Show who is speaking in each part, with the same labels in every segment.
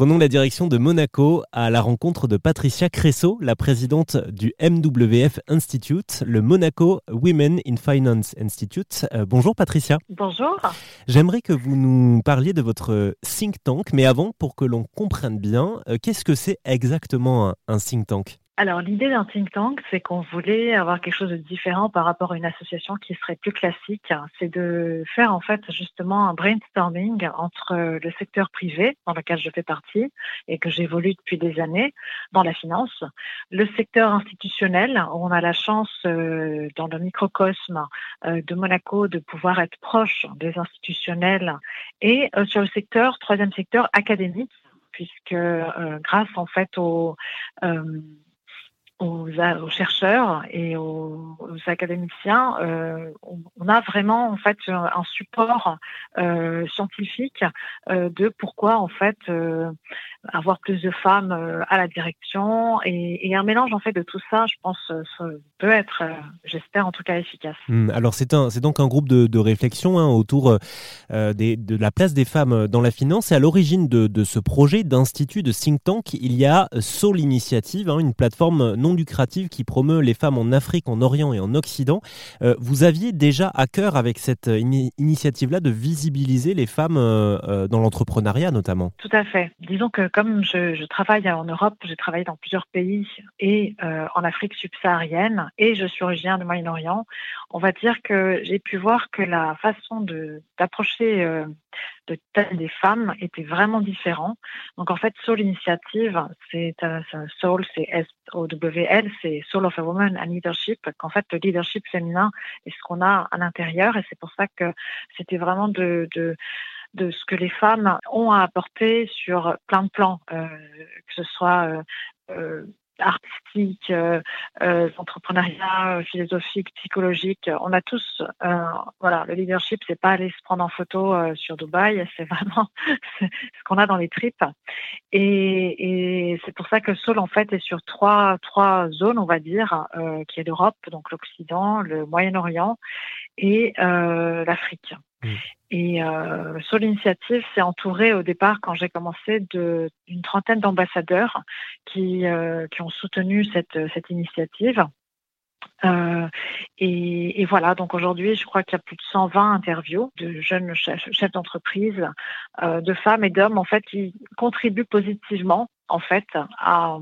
Speaker 1: prenons la direction de Monaco à la rencontre de Patricia Cressot, la présidente du MWF Institute, le Monaco Women in Finance Institute. Euh, bonjour Patricia.
Speaker 2: Bonjour.
Speaker 1: J'aimerais que vous nous parliez de votre think tank, mais avant, pour que l'on comprenne bien, euh, qu'est-ce que c'est exactement un think tank?
Speaker 2: Alors l'idée d'un think tank, c'est qu'on voulait avoir quelque chose de différent par rapport à une association qui serait plus classique. C'est de faire en fait justement un brainstorming entre le secteur privé, dans lequel je fais partie et que j'évolue depuis des années, dans la finance, le secteur institutionnel, où on a la chance euh, dans le microcosme euh, de Monaco de pouvoir être proche des institutionnels, et euh, sur le secteur, troisième secteur académique, puisque grâce en fait au aux, chercheurs et aux, académiciens, euh, on, a vraiment en fait un support euh, scientifique euh, de pourquoi en fait avoir plus de femmes à la direction et, un mélange en fait de tout ça, je pense, peut être, j'espère en tout cas efficace.
Speaker 1: Hmm, alors c'est un, c'est donc un groupe de, réflexion hein, autour de la place des femmes dans la finance et à l'origine de, de ce projet d'institut de think tank, il y a Soul Initiative, hein, une plateforme non lucrative qui promeut les femmes en Afrique, en Orient et en Occident. Euh, vous aviez déjà à cœur avec cette euh, initiative-là de visibiliser les femmes euh, dans l'entrepreneuriat notamment.
Speaker 2: Tout à fait. Disons que comme je, travaille en Europe, j'ai travaillé dans plusieurs pays et en Afrique subsaharienne et je suis originaire du Moyen-Orient, on va dire que j'ai pu voir que la façon d'approcher de thème des femmes était vraiment différent. Donc en fait, Soul Initiative, c'est Soul, c'est S-O-W-L, c'est Soul of a Woman and Leadership, qu'en fait le leadership féminin est ce qu'on a à l'intérieur et c'est pour ça que c'était vraiment de, de ce que les femmes ont à apporter sur plein de plans, euh, que ce soit euh, euh artistique, euh, euh, entrepreneuriat, euh, philosophique, psychologique. On a tous, voilà, le leadership, c'est pas aller se prendre en photo sur Dubaï, c'est vraiment ce qu'on a dans les tripes. Et, et c'est pour ça que Soul en fait est sur trois trois zones, on va dire, qui est l'Europe, donc l'Occident, le Moyen-Orient et l'Afrique. Mmh. Et euh, Soul Initiative s'est entouré au départ, quand j'ai commencé, d'une trentaine d'ambassadeurs qui, euh, qui ont soutenu cette, cette initiative. Euh, et, et, voilà, donc aujourd'hui, je crois qu'il y a plus de 120 interviews de jeunes chefs, chefs d'entreprise, euh, de femmes et d'hommes, en fait, qui contribuent positivement, en fait, à,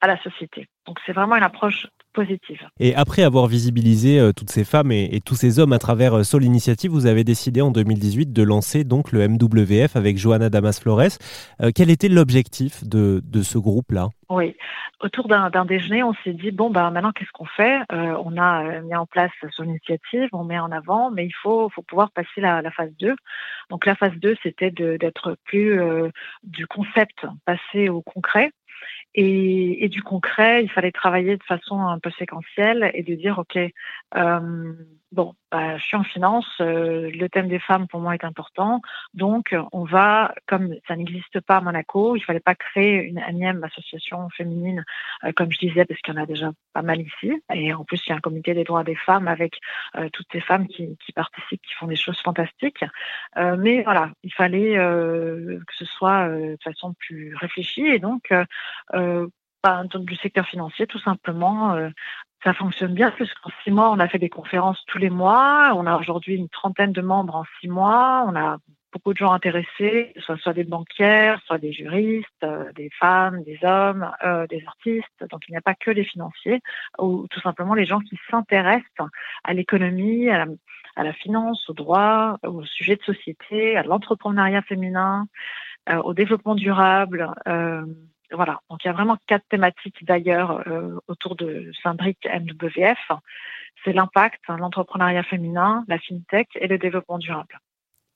Speaker 2: à la société. Donc c'est vraiment une approche positive.
Speaker 1: Et après avoir visibilisé euh, toutes ces femmes et, tous ces hommes à travers euh, Soul Initiative, vous avez décidé en 2018 de lancer donc le MWF avec Johanna Damas Flores. Euh, quel était l'objectif de, de, ce groupe-là?
Speaker 2: Oui, autour d'un déjeuner, on s'est dit bon bah maintenant qu'est-ce qu'on fait? On a mis en place Soul Initiative, on met en avant, mais il faut, faut pouvoir passer la, la phase 2. Donc la phase 2, c'était d'être plus du concept passer au concret. Et, du concret, il fallait travailler de façon un peu séquentielle et de dire, OK, euh, bon, bah, je suis en finance, euh, le thème des femmes pour moi est important, donc on va, comme ça n'existe pas à Monaco, il fallait pas créer une énième association féminine, euh, comme je disais, parce qu'il y en a déjà pas mal ici, et en plus il y a un comité des droits des femmes avec euh, toutes ces femmes qui, qui, participent, qui font des choses fantastiques, mais voilà, il fallait que ce soit de façon plus réfléchie, et donc bah, du secteur financier, tout simplement, ça fonctionne bien parce qu'en six mois, on a fait des conférences tous les mois. On a aujourd'hui une trentaine de membres en six mois. On a beaucoup de gens intéressés, soit, des banquières, soit des juristes, euh, des femmes, des hommes, euh, des artistes. Donc il n'y a pas que les financiers, ou tout simplement les gens qui s'intéressent à l'économie, à la, finance, au droit, au sujet de société, à l'entrepreneuriat féminin, euh, au développement durable. Voilà, donc il y a vraiment quatre thématiques d'ailleurs euh, autour de Saint-Bric MWF. C'est l'impact, l'entrepreneuriat féminin, la fintech et le développement durable.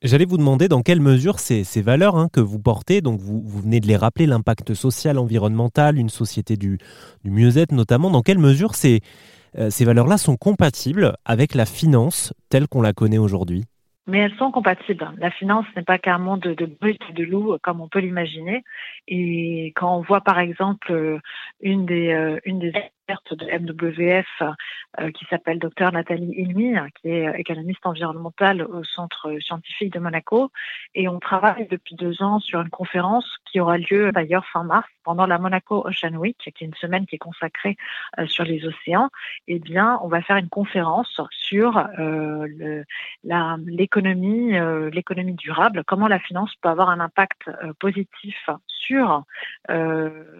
Speaker 1: J'allais vous demander dans quelle mesure ces, valeurs hein, que vous portez, donc vous, venez de les rappeler, l'impact social, environnemental, une société du, mieux-être notamment, dans quelle mesure euh, ces valeurs-là sont compatibles avec la finance telle qu'on la connaît aujourd'hui?
Speaker 2: Mais elles sont compatibles. La finance n'est pas qu'un monde de brut et de loup comme on peut l'imaginer. Et quand on voit par exemple une des, euh, une des de MWF euh, qui s'appelle docteur Nathalie Ilmi, qui est économiste environnementale au Centre scientifique de Monaco. Et on travaille depuis deux ans sur une conférence qui aura lieu d'ailleurs fin mars pendant la Monaco Ocean Week, qui est une semaine qui est consacrée euh, sur les océans. Eh bien, on va faire une conférence sur euh, l'économie, l'économie durable, comment la finance peut avoir un impact positif sur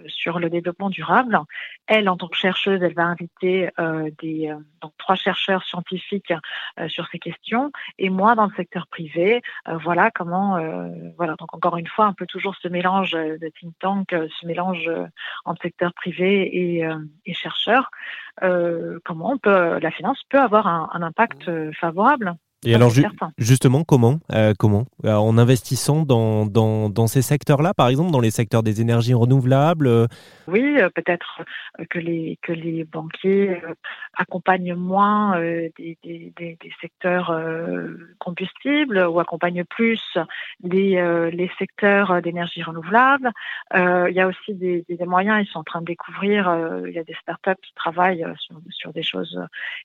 Speaker 2: sur le développement durable. Elle, en tant que chercheuse, elle va inviter euh, des, euh, donc, trois chercheurs scientifiques euh, sur ces questions. Et moi, dans le secteur privé, voilà comment, voilà. Donc encore une fois, un peu toujours ce mélange de think tank, ce mélange entre secteur privé et, et chercheurs. comment on peut, la finance peut avoir un impact favorable.
Speaker 1: Et alors justement, comment, euh, comment euh, En investissant dans, dans, dans ces secteurs-là, par exemple, dans les secteurs des énergies renouvelables euh?
Speaker 2: Oui, peut-être que les, que les banquiers accompagnent moins des, des, des, secteurs combustibles ou accompagnent plus les, les secteurs d'énergie renouvelable. il y a aussi des, moyens, ils sont en train de découvrir, il y a des startups qui travaillent sur, sur des choses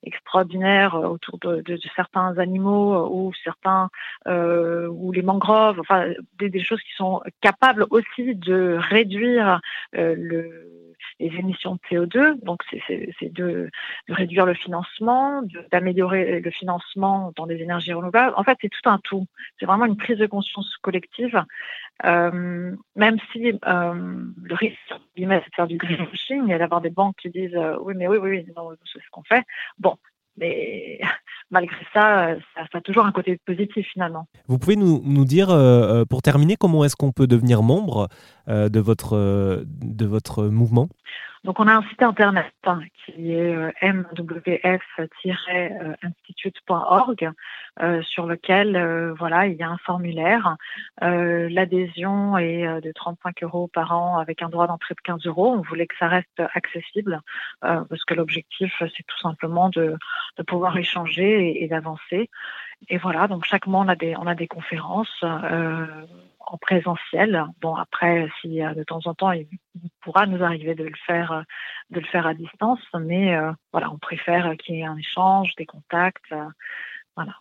Speaker 2: extraordinaires autour de, de certains animaux euh, ou certains euh, ou les mangroves, enfin des, choses qui sont capables aussi de réduire euh, le les émissions de CO2. Donc, c'est de, réduire le financement, d'améliorer le financement dans les énergies renouvelables. En fait, c'est tout un tout. C'est vraiment une prise de conscience collective. Même si le risque, c'est de faire du greenwashing et d'avoir des banques qui disent oui, mais oui, oui, non, c'est ce qu'on fait. Bon, mais malgré ça, ça, a toujours un côté positif finalement.
Speaker 1: Vous pouvez nous, nous dire, euh, euh, pour terminer, comment est-ce qu'on peut devenir membre? De, votre, de votre mouvement
Speaker 2: donc on a un site internet hein, qui est euh, mwf-institute.org euh, sur lequel euh, voilà il y a un formulaire. L'adhésion est de 35 euros par an avec un droit d'entrée de 15 euros. On voulait que ça reste accessible parce que l'objectif c'est tout simplement de, de pouvoir échanger et, et d'avancer. Et voilà, donc chaque mois on a des on a des conférences en présentiel. Bon, après, si de temps en temps, il pourra nous arriver de le faire, de le faire à distance, mais euh, voilà, on préfère qu'il y ait un échange, des contacts, euh, voilà.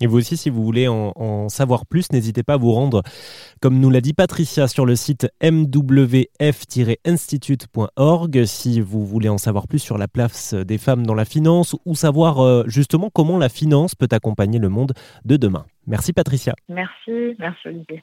Speaker 1: Et vous aussi, si vous voulez en, savoir plus, n'hésitez pas à vous rendre, comme nous l'a dit Patricia, sur le site mwf-institute.org si vous voulez en savoir plus sur la place des femmes dans la finance ou savoir euh, justement comment la finance peut accompagner le monde de demain. Merci Patricia.
Speaker 2: Merci, merci Olivier.